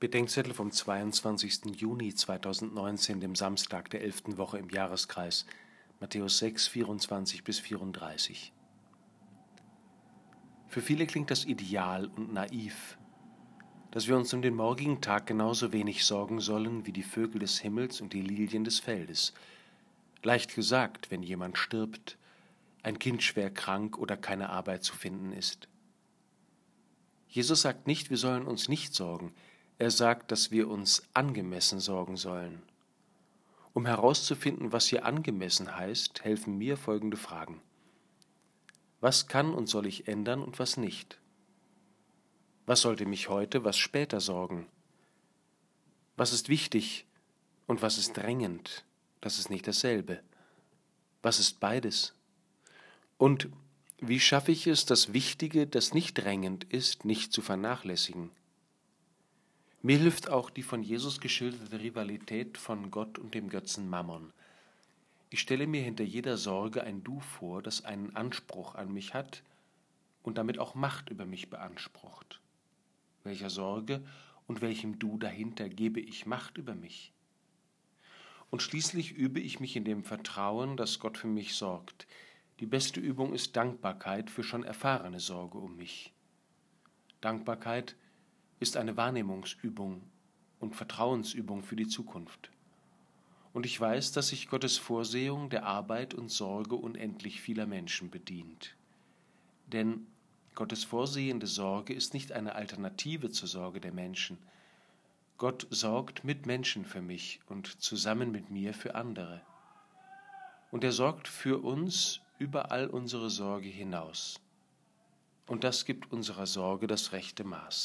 Bedenkzettel vom 22. Juni 2019, dem Samstag der 11. Woche im Jahreskreis, Matthäus 6, 24 bis 34. Für viele klingt das ideal und naiv, dass wir uns um den morgigen Tag genauso wenig sorgen sollen wie die Vögel des Himmels und die Lilien des Feldes. Leicht gesagt, wenn jemand stirbt, ein Kind schwer krank oder keine Arbeit zu finden ist. Jesus sagt nicht, wir sollen uns nicht sorgen, er sagt, dass wir uns angemessen sorgen sollen. Um herauszufinden, was hier angemessen heißt, helfen mir folgende Fragen. Was kann und soll ich ändern und was nicht? Was sollte mich heute, was später sorgen? Was ist wichtig und was ist drängend? Das ist nicht dasselbe. Was ist beides? Und wie schaffe ich es, das Wichtige, das nicht drängend ist, nicht zu vernachlässigen? Mir hilft auch die von Jesus geschilderte Rivalität von Gott und dem Götzen Mammon. Ich stelle mir hinter jeder Sorge ein Du vor, das einen Anspruch an mich hat und damit auch Macht über mich beansprucht. Welcher Sorge und welchem Du dahinter gebe ich Macht über mich? Und schließlich übe ich mich in dem Vertrauen, dass Gott für mich sorgt. Die beste Übung ist Dankbarkeit für schon erfahrene Sorge um mich. Dankbarkeit ist eine Wahrnehmungsübung und Vertrauensübung für die Zukunft. Und ich weiß, dass sich Gottes Vorsehung der Arbeit und Sorge unendlich vieler Menschen bedient. Denn Gottes vorsehende Sorge ist nicht eine Alternative zur Sorge der Menschen. Gott sorgt mit Menschen für mich und zusammen mit mir für andere. Und er sorgt für uns über all unsere Sorge hinaus. Und das gibt unserer Sorge das rechte Maß.